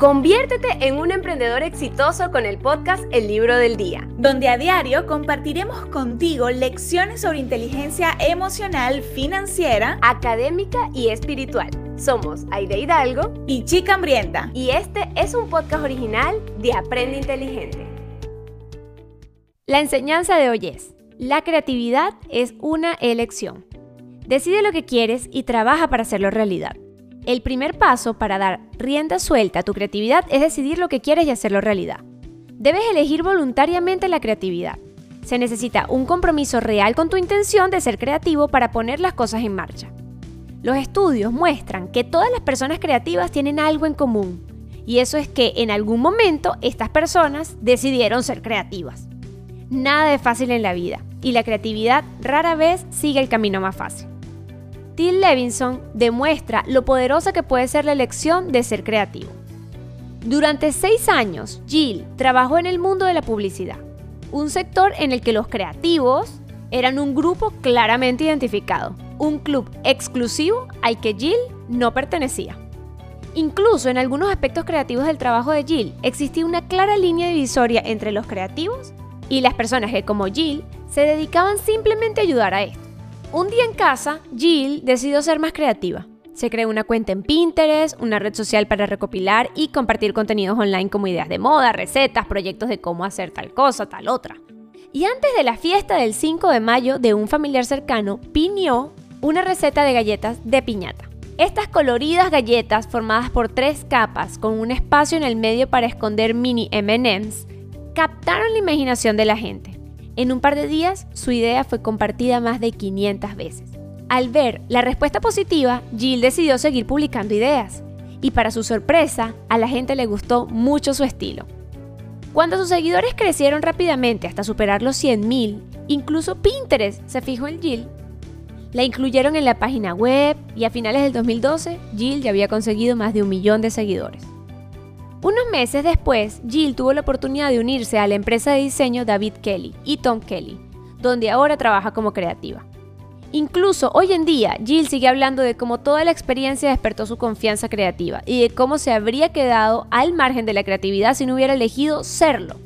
Conviértete en un emprendedor exitoso con el podcast El Libro del Día, donde a diario compartiremos contigo lecciones sobre inteligencia emocional, financiera, académica y espiritual. Somos Aide Hidalgo y Chica Hambrienta. Y este es un podcast original de Aprende Inteligente. La enseñanza de hoy es, la creatividad es una elección. Decide lo que quieres y trabaja para hacerlo realidad. El primer paso para dar rienda suelta a tu creatividad es decidir lo que quieres y hacerlo realidad. Debes elegir voluntariamente la creatividad. Se necesita un compromiso real con tu intención de ser creativo para poner las cosas en marcha. Los estudios muestran que todas las personas creativas tienen algo en común, y eso es que en algún momento estas personas decidieron ser creativas. Nada es fácil en la vida, y la creatividad rara vez sigue el camino más fácil. Till Levinson demuestra lo poderosa que puede ser la elección de ser creativo. Durante seis años, Jill trabajó en el mundo de la publicidad, un sector en el que los creativos eran un grupo claramente identificado, un club exclusivo al que Jill no pertenecía. Incluso en algunos aspectos creativos del trabajo de Jill existía una clara línea divisoria entre los creativos y las personas que como Jill se dedicaban simplemente a ayudar a esto. Un día en casa, Jill decidió ser más creativa. Se creó una cuenta en Pinterest, una red social para recopilar y compartir contenidos online como ideas de moda, recetas, proyectos de cómo hacer tal cosa, tal otra. Y antes de la fiesta del 5 de mayo de un familiar cercano, piñó una receta de galletas de piñata. Estas coloridas galletas formadas por tres capas con un espacio en el medio para esconder mini MMs captaron la imaginación de la gente. En un par de días, su idea fue compartida más de 500 veces. Al ver la respuesta positiva, Jill decidió seguir publicando ideas. Y para su sorpresa, a la gente le gustó mucho su estilo. Cuando sus seguidores crecieron rápidamente hasta superar los 100.000, incluso Pinterest se fijó en Jill. La incluyeron en la página web y a finales del 2012, Jill ya había conseguido más de un millón de seguidores. Unos meses después, Jill tuvo la oportunidad de unirse a la empresa de diseño David Kelly y Tom Kelly, donde ahora trabaja como creativa. Incluso hoy en día, Jill sigue hablando de cómo toda la experiencia despertó su confianza creativa y de cómo se habría quedado al margen de la creatividad si no hubiera elegido serlo.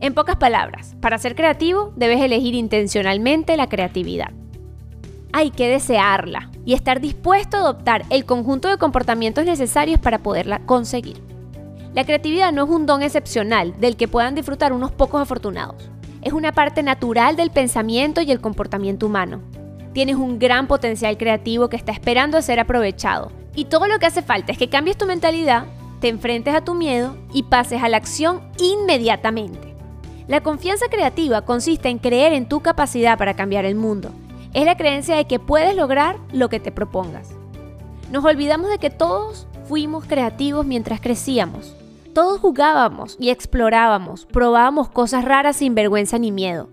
En pocas palabras, para ser creativo debes elegir intencionalmente la creatividad. Hay que desearla y estar dispuesto a adoptar el conjunto de comportamientos necesarios para poderla conseguir. La creatividad no es un don excepcional del que puedan disfrutar unos pocos afortunados. Es una parte natural del pensamiento y el comportamiento humano. Tienes un gran potencial creativo que está esperando a ser aprovechado. Y todo lo que hace falta es que cambies tu mentalidad, te enfrentes a tu miedo y pases a la acción inmediatamente. La confianza creativa consiste en creer en tu capacidad para cambiar el mundo. Es la creencia de que puedes lograr lo que te propongas. Nos olvidamos de que todos fuimos creativos mientras crecíamos. Todos jugábamos y explorábamos, probábamos cosas raras sin vergüenza ni miedo.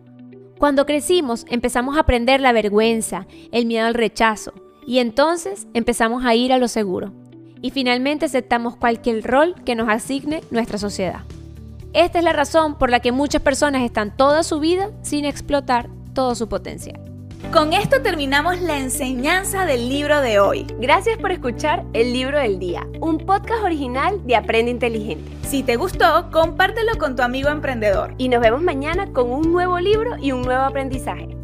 Cuando crecimos empezamos a aprender la vergüenza, el miedo al rechazo, y entonces empezamos a ir a lo seguro. Y finalmente aceptamos cualquier rol que nos asigne nuestra sociedad. Esta es la razón por la que muchas personas están toda su vida sin explotar todo su potencial. Con esto terminamos la enseñanza del libro de hoy. Gracias por escuchar El Libro del Día, un podcast original de Aprende Inteligente. Si te gustó, compártelo con tu amigo emprendedor. Y nos vemos mañana con un nuevo libro y un nuevo aprendizaje.